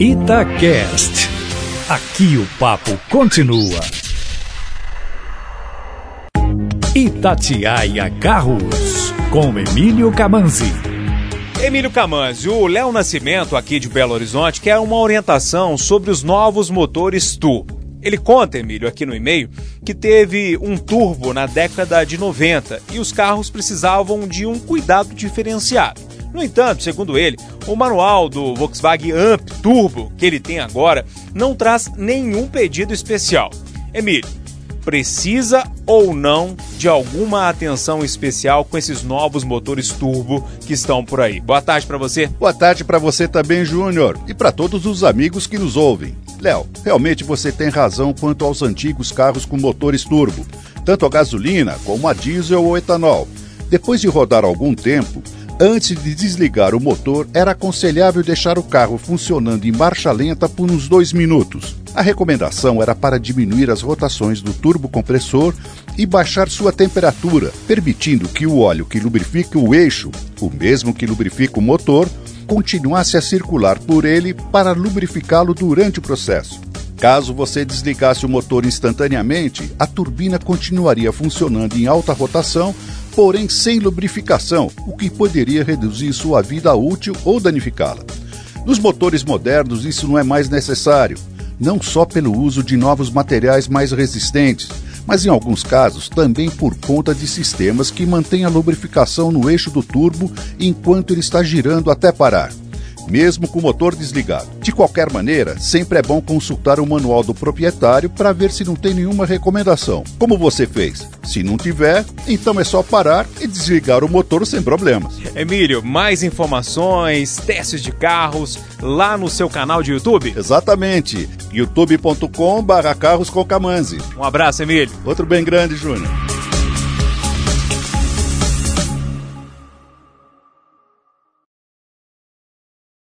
Itacast. Aqui o papo continua. Itatiaia Carros, com Emílio Camanzi. Emílio Camanzi, o Léo Nascimento, aqui de Belo Horizonte, quer uma orientação sobre os novos motores turbo. Ele conta, Emílio, aqui no e-mail, que teve um turbo na década de 90 e os carros precisavam de um cuidado diferenciado. No entanto, segundo ele, o manual do Volkswagen Amp Turbo que ele tem agora não traz nenhum pedido especial. Emílio, precisa ou não de alguma atenção especial com esses novos motores turbo que estão por aí? Boa tarde para você. Boa tarde para você também, Júnior, e para todos os amigos que nos ouvem. Léo, realmente você tem razão quanto aos antigos carros com motores turbo, tanto a gasolina como a diesel ou etanol. Depois de rodar algum tempo, Antes de desligar o motor, era aconselhável deixar o carro funcionando em marcha lenta por uns dois minutos. A recomendação era para diminuir as rotações do turbocompressor e baixar sua temperatura, permitindo que o óleo que lubrifica o eixo, o mesmo que lubrifica o motor, continuasse a circular por ele para lubrificá-lo durante o processo. Caso você desligasse o motor instantaneamente, a turbina continuaria funcionando em alta rotação, porém sem lubrificação, o que poderia reduzir sua vida útil ou danificá-la. Nos motores modernos, isso não é mais necessário, não só pelo uso de novos materiais mais resistentes, mas em alguns casos também por conta de sistemas que mantêm a lubrificação no eixo do turbo enquanto ele está girando até parar mesmo com o motor desligado. De qualquer maneira, sempre é bom consultar o manual do proprietário para ver se não tem nenhuma recomendação, como você fez. Se não tiver, então é só parar e desligar o motor sem problemas. Emílio, mais informações, testes de carros lá no seu canal de YouTube? Exatamente, youtube.com/carros com Um abraço, Emílio. Outro bem grande, Júnior.